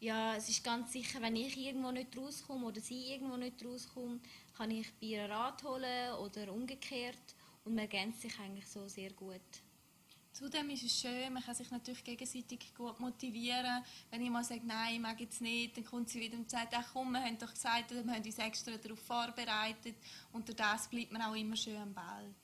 ja, es ist ganz sicher, wenn ich irgendwo nicht rauskomme oder sie irgendwo nicht rauskommt, kann ich bei ihr Rat holen oder umgekehrt und man ergänzt sich eigentlich so sehr gut. Zudem ist es schön, man kann sich natürlich gegenseitig gut motivieren. Wenn ich mal sage, nein, ich mag jetzt nicht, dann kommt sie wieder und sagt, ach komm, wir haben doch gesagt, wir haben uns extra darauf vorbereitet und durch das bleibt man auch immer schön am Ball.